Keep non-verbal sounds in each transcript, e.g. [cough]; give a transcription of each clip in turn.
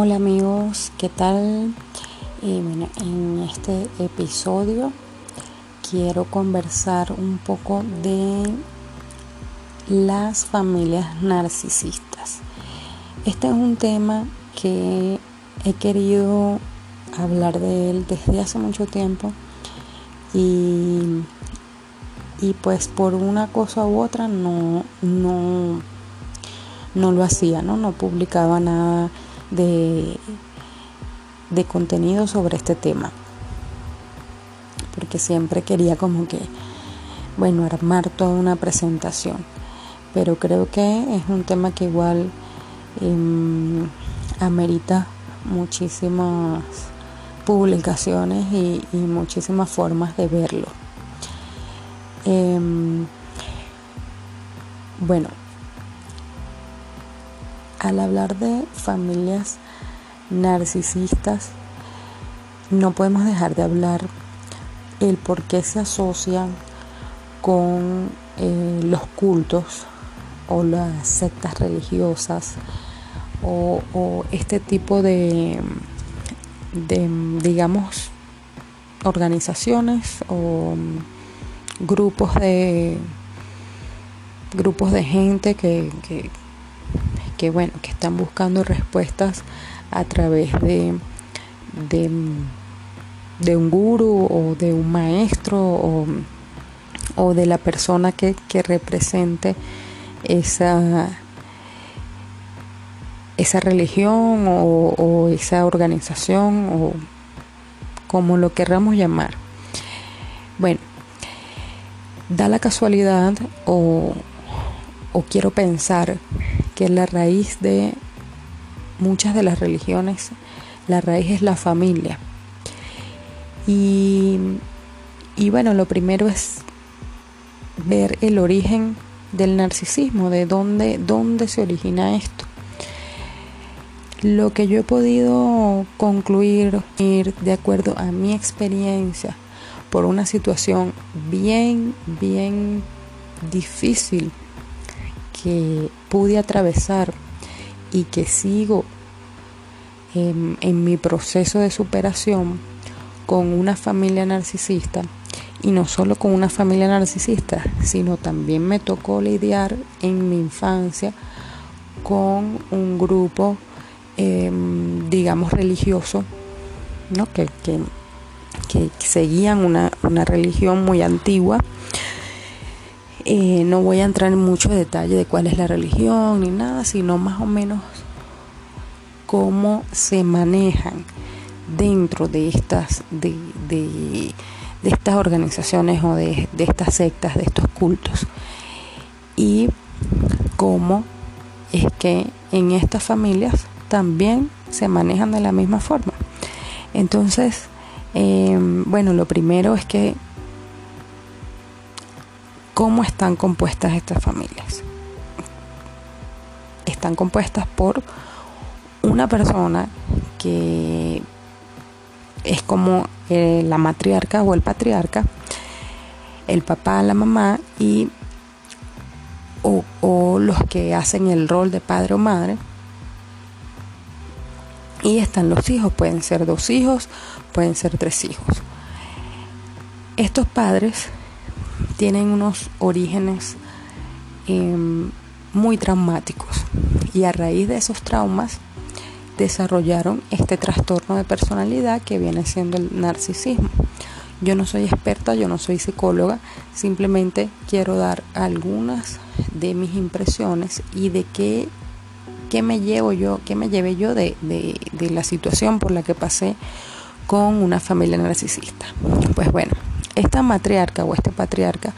Hola amigos, ¿qué tal? Eh, bueno, en este episodio quiero conversar un poco de las familias narcisistas. Este es un tema que he querido hablar de él desde hace mucho tiempo y, y pues por una cosa u otra no, no, no lo hacía, ¿no? no publicaba nada de, de contenido sobre este tema. Porque siempre quería como que, bueno, armar toda una presentación. Pero creo que es un tema que igual em, amerita muchísimas publicaciones y, muchísimas formas de verlo. Em, bueno, al hablar de familias narcisistas, no podemos dejar de hablar el por qué se asocian con eh, los cultos o las sectas religiosas o, este tipo de, digamos, organizaciones o grupos de grupos de gente que bueno, que están buscando respuestas a través de, de, un guru o de un maestro o, de la persona que, represente esa, esa religión o, o, esa organización o como lo querramos llamar. Bueno, da la casualidad o, o quiero pensar que la raíz de muchas de las religiones, la raíz es la familia. Y, bueno, lo primero es ver el origen del narcisismo, de dónde, dónde se origina esto. Lo que yo he podido concluir de acuerdo a mi experiencia por una situación bien, bien difícil que pude atravesar y que sigo en, mi proceso de superación con una familia narcisista y no solo con una familia narcisista, sino también me tocó lidiar en mi infancia con un grupo, em, digamos, religioso, ¿no? que, que, que seguían una, una religión muy antigua eh, no voy a entrar en mucho detalle de cuál es la religión ni nada, sino más o menos cómo se manejan dentro de estas, de, de, estas organizaciones o de, de estas sectas, de estos cultos. Y cómo es que en estas familias también se manejan de la misma forma. Entonces, eh, bueno, lo primero es que ¿Cómo están compuestas estas familias? Están compuestas por una persona que es como eh, la matriarca o el patriarca, el papá, la mamá y o, o, los que hacen el rol de padre o madre. Y están los hijos, pueden ser dos hijos, pueden ser tres hijos. Estos padres tienen unos orígenes em, muy traumáticos y a raíz de esos traumas desarrollaron este trastorno de personalidad que viene siendo el narcisismo. Yo no soy experta, yo no soy psicóloga, simplemente quiero dar algunas de mis impresiones y de qué, me llevo yo, me llevé yo de, de la situación por la que pasé con una familia narcisista. Pues bueno, esta matriarca o este patriarca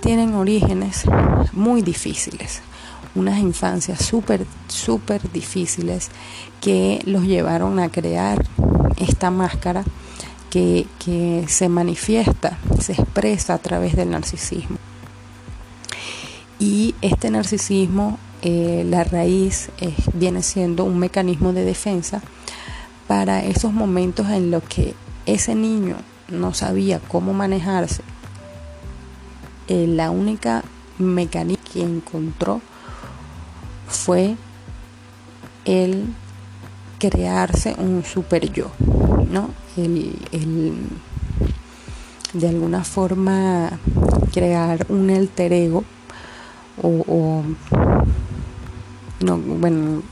tienen orígenes muy difíciles, unas infancias súper, súper difíciles que los llevaron a crear esta máscara que, se manifiesta, se expresa a través del narcisismo. Y este narcisismo, eh, la raíz viene siendo un mecanismo de defensa para esos momentos en los que ese niño no sabía cómo manejarse, eh, la única mecanismo que encontró fue el crearse un super yo, ¿no? El, de alguna forma crear un alter ego o, no, bueno,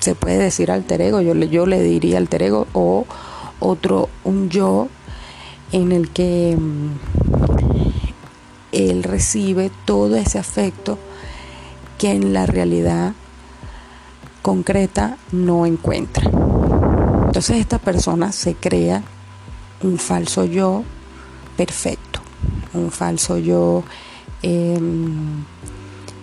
se puede decir alter ego, yo le, yo le diría alter ego o otro, un yo en el que mm, él recibe todo ese afecto que en la realidad concreta no encuentra. Entonces esta persona se crea un falso yo perfecto, un falso yo em,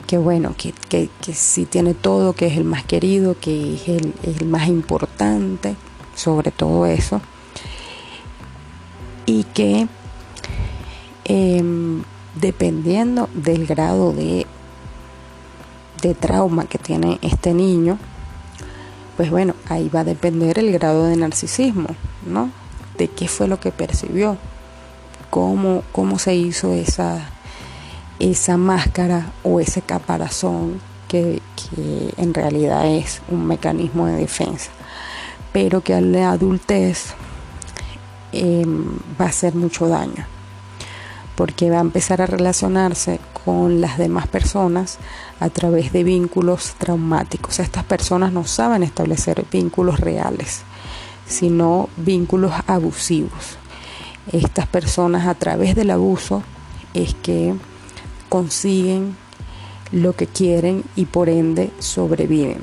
que bueno, que, que, sí tiene todo, que es el más querido, que es el más importante, sobre todo eso, y que em, dependiendo del grado de, de trauma que tiene este niño, pues bueno, ahí va a depender el grado de narcisismo, ¿no? De qué fue lo que percibió, cómo, cómo se hizo esa, esa máscara o ese caparazón que, en realidad es un mecanismo de defensa, pero que a la adultez em, va a hacer mucho daño porque va a empezar a relacionarse con las demás personas a través de vínculos traumáticos. Estas personas no saben establecer vínculos reales, sino vínculos abusivos. Estas personas a través del abuso es que consiguen lo que quieren y por ende sobreviven.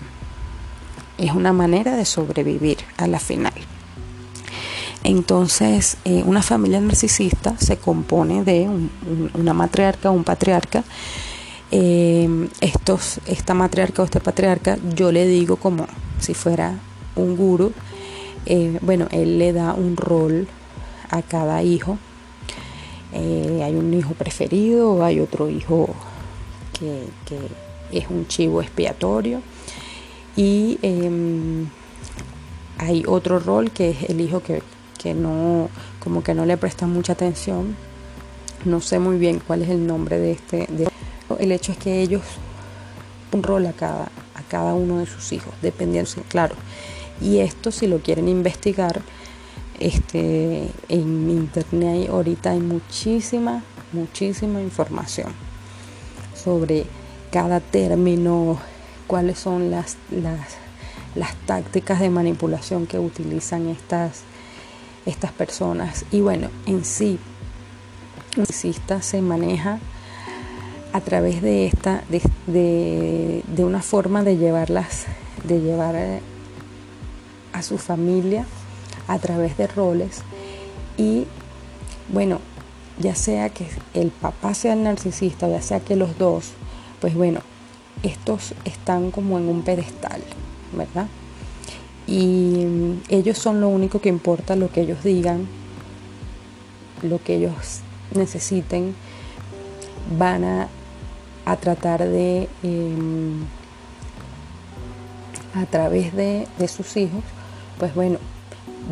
Es una manera de sobrevivir a la final. Entonces, eh, una familia narcisista se compone de una matriarca un patriarca. Eh, estos, esta matriarca o este patriarca, yo le digo como si fuera un guru. Eh, bueno, él le da un rol a cada hijo. hay un hijo preferido, hay otro hijo que, que es un chivo expiatorio. Y em, hay otro rol que es el hijo que que no, como que no le prestan mucha atención. No sé muy bien cuál es el nombre de este. el hecho es que ellos un rol a cada, a cada uno de sus hijos, dependiendo, claro. Y esto si lo quieren investigar, este, en internet ahorita hay muchísima, muchísima información sobre cada término, cuáles son las, las, las tácticas de manipulación que utilizan estas estas personas. Y bueno, en sí, un narcisista se maneja a través de esta, de, de, una forma de llevarlas, de llevar a, su familia a través de roles y bueno, ya sea que el papá sea el narcisista, ya sea que los dos, pues bueno, estos están como en un pedestal, ¿verdad? Y ellos son lo único que importa, lo que ellos digan, lo que ellos necesiten, van a, tratar de, em, a través de, sus hijos, pues bueno,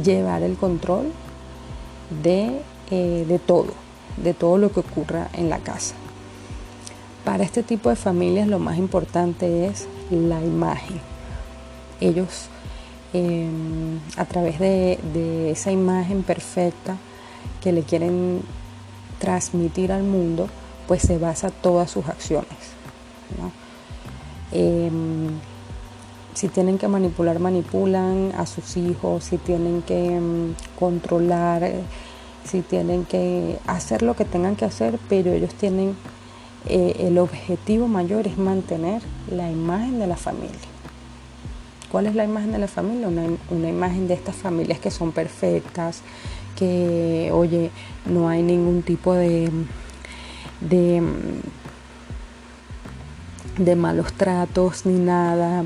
llevar el control de, eh, de todo, de todo lo que ocurra en la casa. Para este tipo de familias lo más importante es la imagen. Ellos Em, a través de, esa imagen perfecta que le quieren transmitir al mundo, pues se basa todas sus acciones. Em, si tienen que manipular, manipulan a sus hijos, si tienen que em, controlar, si tienen que hacer lo que tengan que hacer, pero ellos tienen eh, el objetivo mayor es mantener la imagen de la familia. ¿Cuál es la imagen de la familia? Una, imagen de estas familias que son perfectas, que, oye, no hay ningún tipo de, de, malos tratos ni nada,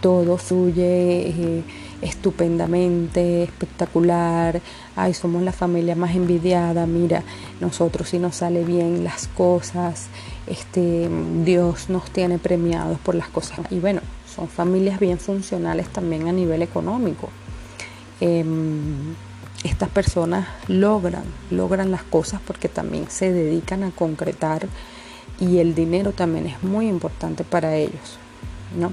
todo fluye eh, estupendamente, espectacular, ay, somos la familia más envidiada, mira, nosotros si nos sale bien las cosas, este, Dios nos tiene premiados por las cosas. Y bueno, son familias bien funcionales también a nivel económico. Em, estas personas logran, logran las cosas porque también se dedican a concretar y el dinero también es muy importante para ellos, ¿no?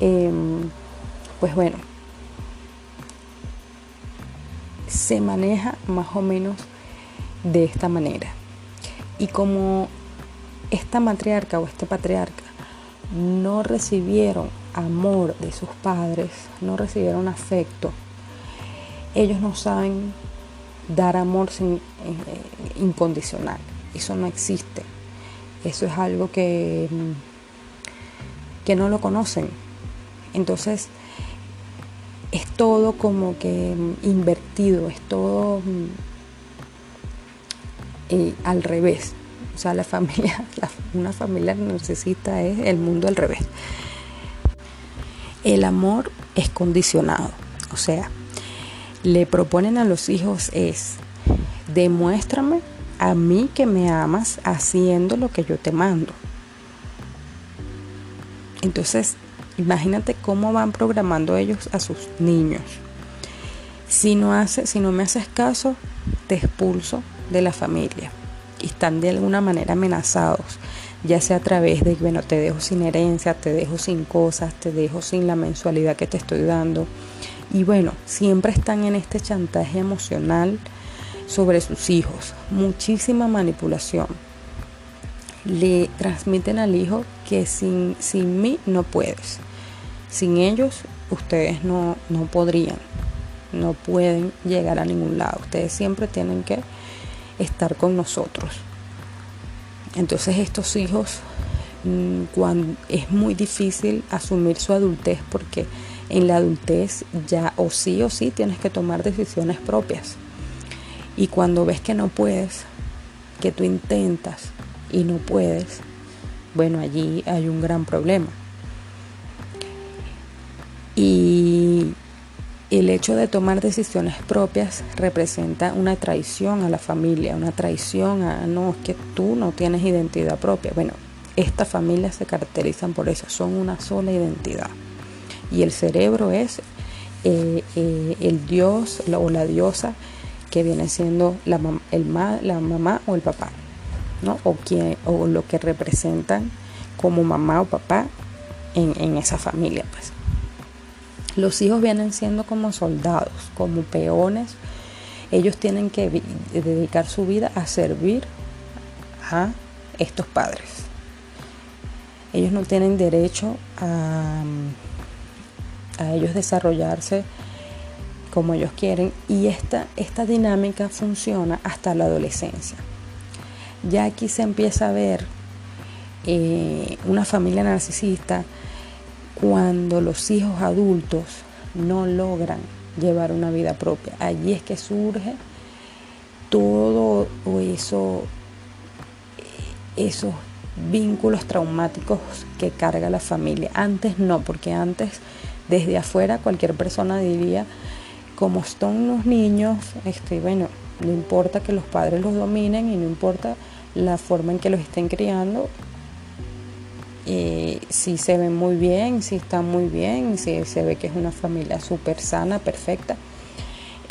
Em, Pues bueno, se maneja más o menos de esta manera. Y como esta matriarca o este patriarca no recibieron amor de sus padres, no recibieron afecto, ellos no saben dar amor sin, eh, incondicional. Eso no existe. Eso es algo que, que no lo conocen. Entonces, es todo como que invertido, es todo eh, al revés. O sea, la familia, [laughs] una familia necesita es el mundo al revés. El amor es condicionado. O sea, le proponen a los hijos es, demuéstrame a mí que me amas haciendo lo que yo te mando. Entonces, imagínate cómo van programando ellos a sus niños. Si no, hace, si no me haces caso, te expulso de la familia. Y están de alguna manera amenazados, ya sea a través de, bueno, te dejo sin herencia, te dejo sin cosas, te dejo sin la mensualidad que te estoy dando. Y bueno, siempre están en este chantaje emocional sobre sus hijos, muchísima manipulación. Le transmiten al hijo que sin, sin mí no puedes. Sin ellos ustedes no, no podrían, no pueden llegar a ningún lado. Ustedes siempre tienen que estar con nosotros. Entonces estos hijos mm, cuando es muy difícil asumir su adultez porque en la adultez ya o sí o sí tienes que tomar decisiones propias. Y cuando ves que no puedes, que tú intentas y no puedes, bueno, allí hay un gran problema. El hecho de tomar decisiones propias representa una traición a la familia, una traición a, no, es que tú no tienes identidad propia. Bueno, estas familias se caracterizan por eso, son una sola identidad. Y el cerebro es eh, eh, el dios o la diosa que viene siendo la, el la mamá o el papá, ¿no? O, o lo que representan como mamá o papá en, en esa familia. Pues. Los hijos vienen siendo como soldados, como peones. Ellos tienen que dedicar su vida a servir a estos padres. Ellos no tienen derecho a, ellos desarrollarse como ellos quieren y esta, esta dinámica funciona hasta la adolescencia. Ya aquí se empieza a ver eh, una familia narcisista cuando los hijos adultos no logran llevar una vida propia. Allí es que surge todo eso, esos vínculos traumáticos que carga la familia. Antes no, porque antes desde afuera cualquier persona diría, como están los niños, este, bueno, no importa que los padres los dominen y no importa la forma en que los estén criando, eh, si se ven muy bien, si están muy bien, si se ve que es una familia súper sana, perfecta,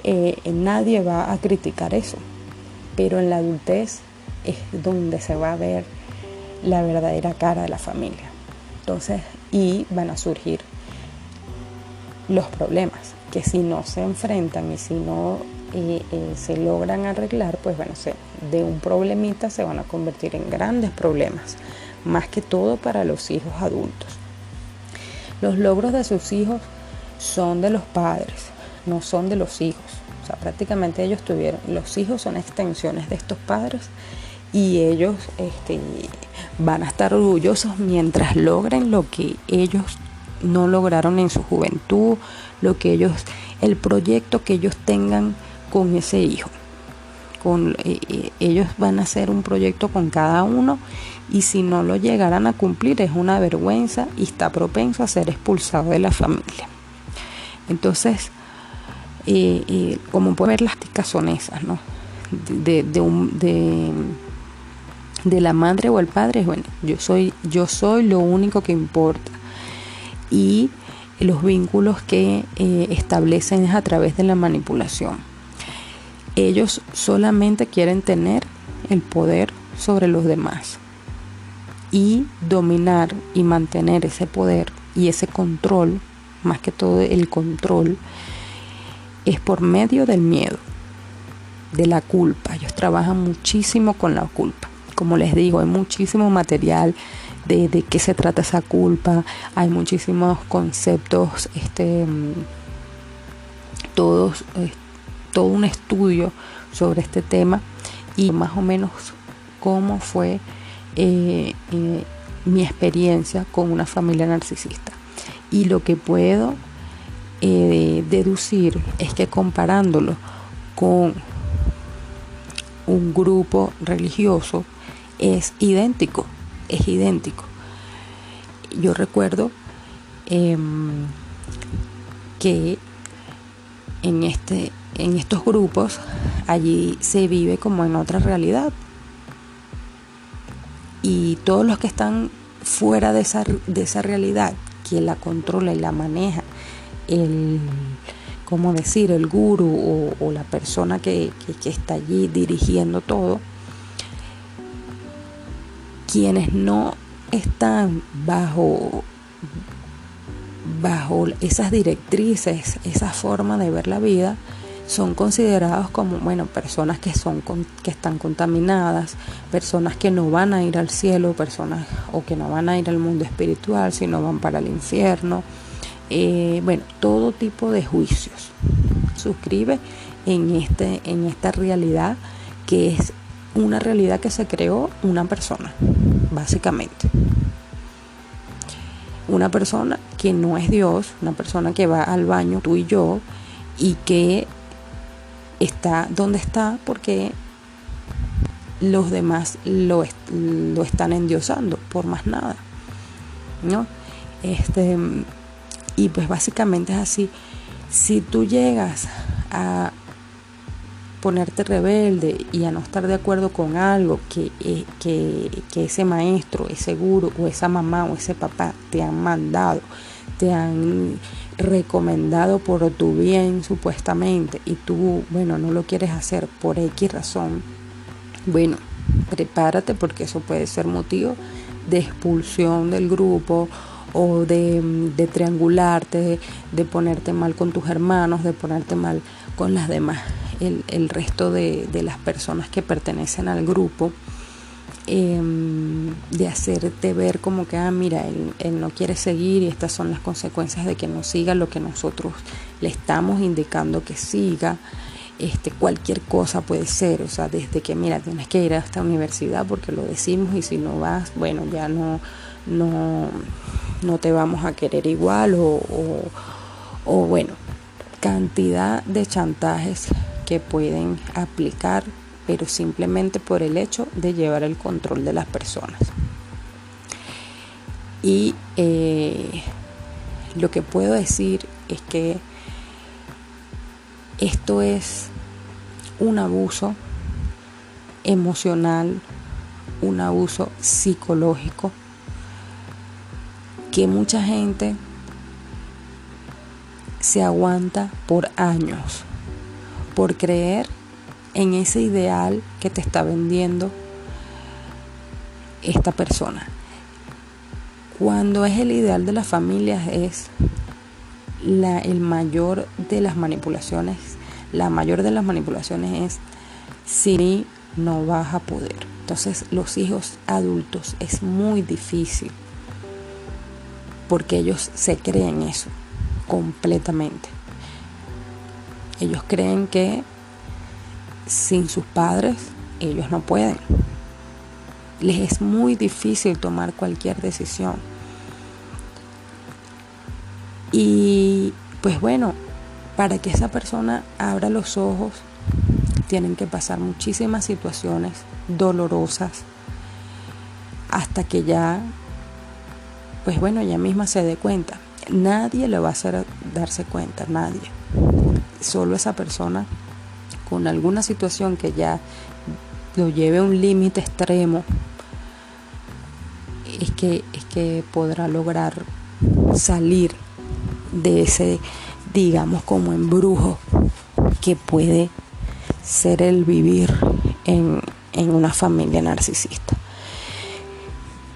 eh, nadie va a criticar eso. Pero en la adultez es donde se va a ver la verdadera cara de la familia. Entonces, y van a surgir los problemas que si no se enfrentan y si no eh, eh, se logran arreglar, pues bueno, de un problemita se van a convertir en grandes problemas, más que todo para los hijos adultos. Los logros de sus hijos son de los padres, no son de los hijos. O sea, prácticamente ellos tuvieron, los hijos son extensiones de estos padres y ellos este, van a estar orgullosos mientras logren lo que ellos no lograron en su juventud, lo que ellos, el proyecto que ellos tengan con ese hijo. Con, eh, eh, ellos van a hacer un proyecto con cada uno y si no lo llegaran a cumplir es una vergüenza y está propenso a ser expulsado de la familia. Entonces, eh, como pueden ver, las ticas son esas, ¿no? De, de, un, de, de la madre o el padre, bueno, yo soy, yo soy lo único que importa y los vínculos que eh, establecen es a través de la manipulación. Ellos solamente quieren tener el poder sobre los demás y dominar y mantener ese poder y ese control más que todo el control, es por medio del miedo, de la culpa. Ellos trabajan muchísimo con la culpa. Como les digo, hay muchísimo material de, de qué se trata esa culpa, hay muchísimos conceptos, este, todos, eh, todo un estudio sobre este tema y más o menos cómo fue eh, eh, mi experiencia con una familia narcisista. Y lo que puedo deducir es que comparándolo con un grupo religioso es idéntico, es idéntico. Yo recuerdo em, que en, este, en estos grupos allí se vive como en otra realidad. Y todos los que están fuera de esa, de esa realidad, quien la controla y la maneja, el, ¿cómo decir?, el guru o, la persona que, que está allí dirigiendo todo, quienes no están bajo bajo esas directrices, esa forma de ver la vida, son considerados como, bueno, personas que, son, que están contaminadas, personas que no van a ir al cielo, personas o que no van a ir al mundo espiritual, sino van para el infierno. Eh, bueno, todo tipo de juicios. Suscribe en, este, en esta realidad que es una realidad que se creó una persona, básicamente una persona que no es Dios, una persona que va al baño, tú y yo, y que está donde está porque los demás lo, lo están endiosando, por más nada. ¿no? Este, y pues básicamente es así. Si tú llegas a ponerte rebelde y a no estar de acuerdo con algo que, eh, que, que, ese maestro, ese guru o esa mamá o ese papá te han mandado, te han recomendado por tu bien supuestamente y tú, bueno, no lo quieres hacer por X razón, bueno, prepárate porque eso puede ser motivo de expulsión del grupo o de, de triangularte, de ponerte mal con tus hermanos, de ponerte mal con las demás el, resto de, las personas que pertenecen al grupo, em, de hacerte ver como que, ah, mira, él, no quiere seguir y estas son las consecuencias de que no siga lo que nosotros le estamos indicando que siga. Este, cualquier cosa puede ser, o sea, desde que, mira, tienes que ir a esta universidad porque lo decimos y si no vas, bueno, ya no, no, no te vamos a querer igual o, o bueno, cantidad de chantajes que pueden aplicar, pero simplemente por el hecho de llevar el control de las personas. Y eh, lo que puedo decir es que esto es un abuso emocional, un abuso psicológico que mucha gente se aguanta por años por creer en ese ideal que te está vendiendo esta persona. Cuando es el ideal de las familias es la, el mayor de las manipulaciones, la mayor de las manipulaciones es si no vas a poder. Entonces los hijos adultos es muy difícil porque ellos se creen eso completamente. Ellos creen que sin sus padres ellos no pueden. Les es muy difícil tomar cualquier decisión. Y pues bueno, para que esa persona abra los ojos, tienen que pasar muchísimas situaciones dolorosas hasta que ya, pues bueno, ella misma se dé cuenta. Nadie le va a hacer darse cuenta, nadie solo esa persona con alguna situación que ya lo lleve a un límite extremo, es que, es que podrá lograr salir de ese, digamos, como embrujo que puede ser el vivir en, en una familia narcisista.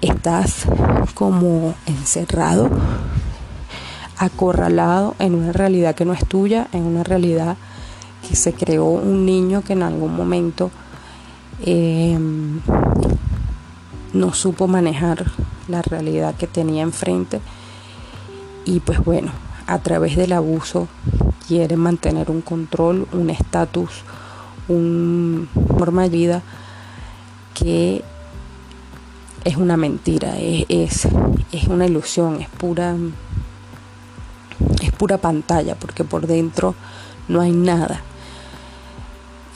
Estás como encerrado acorralado en una realidad que no es tuya, en una realidad que se creó un niño que en algún momento em, no supo manejar la realidad que tenía enfrente y pues bueno, a través del abuso quiere mantener un control, un estatus, una forma de vida que es una mentira, es, es, una ilusión, es pura, es pura pantalla, porque por dentro no hay nada.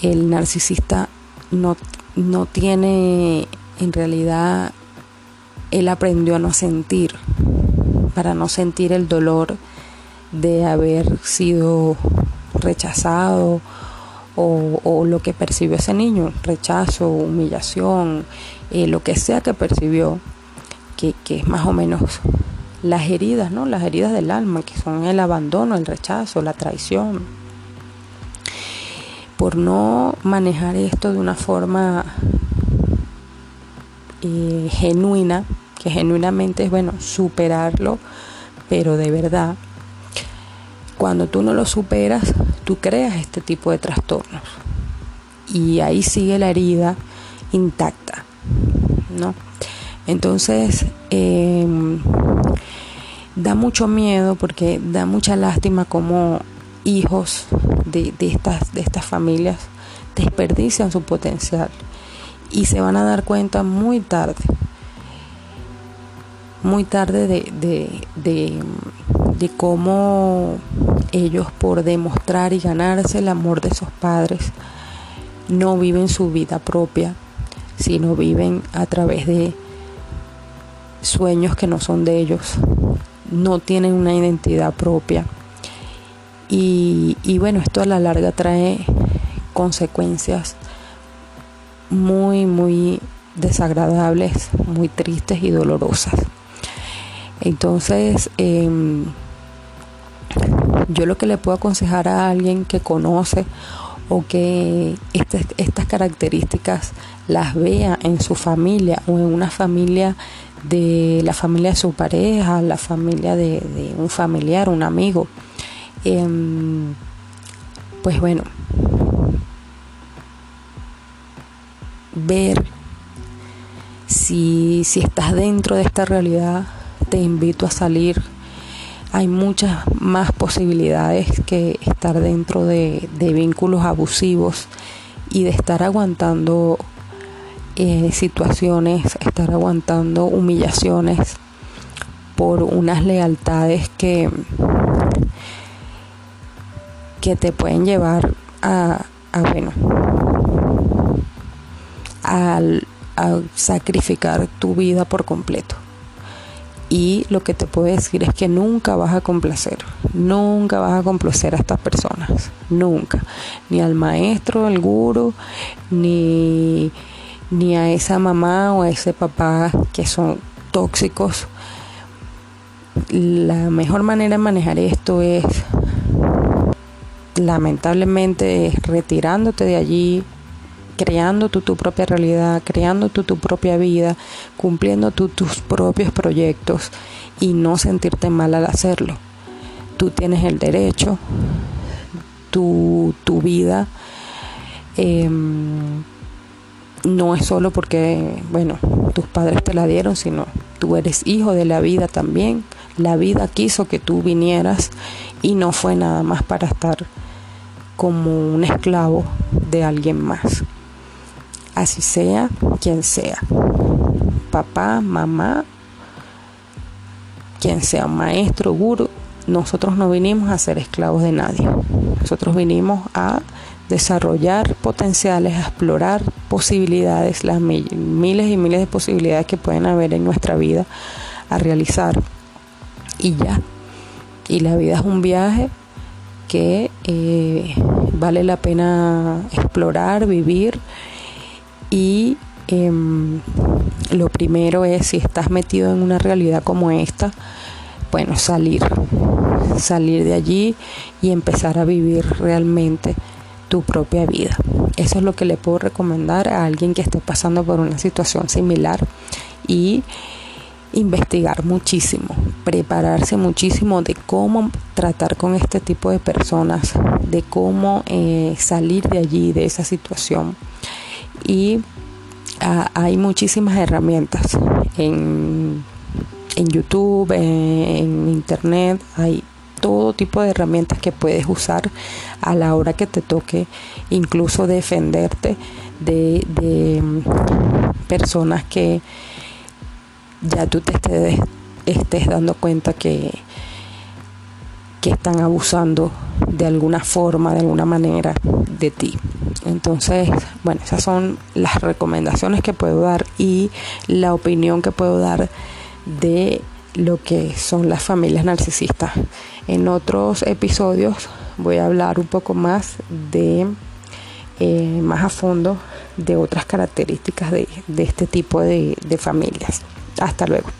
El narcisista no, no tiene, en realidad, él aprendió a no sentir, para no sentir el dolor de haber sido rechazado o, lo que percibió ese niño, rechazo, humillación, eh, lo que sea que percibió, que, que, es más o menos las heridas, ¿no? Las heridas del alma, que son el abandono, el rechazo, la traición. Por no manejar esto de una forma eh, genuina, que genuinamente es bueno superarlo, pero de verdad, cuando tú no lo superas, tú creas este tipo de trastornos. Y ahí sigue la herida intacta, ¿no? Entonces, em, da mucho miedo porque da mucha lástima como hijos de, estas, de estas familias desperdician su potencial y se van a dar cuenta muy tarde, muy tarde de, de cómo ellos por demostrar y ganarse el amor de sus padres no viven su vida propia, sino viven a través de sueños que no son de ellos, no tienen una identidad propia. Y, y bueno, esto a la larga trae consecuencias muy, muy desagradables, muy tristes y dolorosas. Entonces, em, yo lo que le puedo aconsejar a alguien que conoce o que este, estas características las vea en su familia o en una familia de la familia de su pareja, la familia de, un familiar, un amigo, em, pues bueno, ver si, si estás dentro de esta realidad, te invito a salir. Hay muchas más posibilidades que estar dentro de, vínculos abusivos y de estar aguantando eh, situaciones, estar aguantando humillaciones por unas lealtades que, que te pueden llevar a, bueno, a sacrificar tu vida por completo y lo que te puedo decir es que nunca vas a complacer, nunca vas a complacer a estas personas, nunca, ni al maestro, al guru, ni, ni a esa mamá o a ese papá que son tóxicos. La mejor manera de manejar esto es lamentablemente retirándote de allí, creando tu propia realidad, creando tu propia vida, cumpliendo tus propios proyectos y no sentirte mal al hacerlo. Tú tienes el derecho, tu, tu vida em, no es solo porque, bueno, tus padres te la dieron, sino tú eres hijo de la vida también. La vida quiso que tú vinieras y no fue nada más para estar como un esclavo de alguien más así sea quien sea, papá, mamá, quien sea, maestro, guru, nosotros no vinimos a ser esclavos de nadie. Nosotros vinimos a desarrollar potenciales, a explorar posibilidades, las miles y miles de posibilidades que pueden haber en nuestra vida, a realizar. Y ya. Y la vida es un viaje que eh, vale la pena explorar, vivir y em, lo primero es, si estás metido en una realidad como esta, bueno, salir, salir de allí y empezar a vivir realmente tu propia vida. Eso es lo que le puedo recomendar a alguien que esté pasando por una situación similar y investigar muchísimo, prepararse muchísimo de cómo tratar con este tipo de personas, de cómo eh, salir de allí, de esa situación. Y ah, hay muchísimas herramientas en, en YouTube, en, Internet, hay todo tipo de herramientas que puedes usar a la hora que te toque incluso defenderte de, de mm, personas que ya tú te estés, estés dando cuenta que, que están abusando de alguna forma, de alguna manera de ti. Entonces, bueno, esas son las recomendaciones que puedo dar y la opinión que puedo dar de lo que son las familias narcisistas. En otros episodios voy a hablar un poco más de, eh, más a fondo, de otras características de, este tipo de familias. Hasta luego.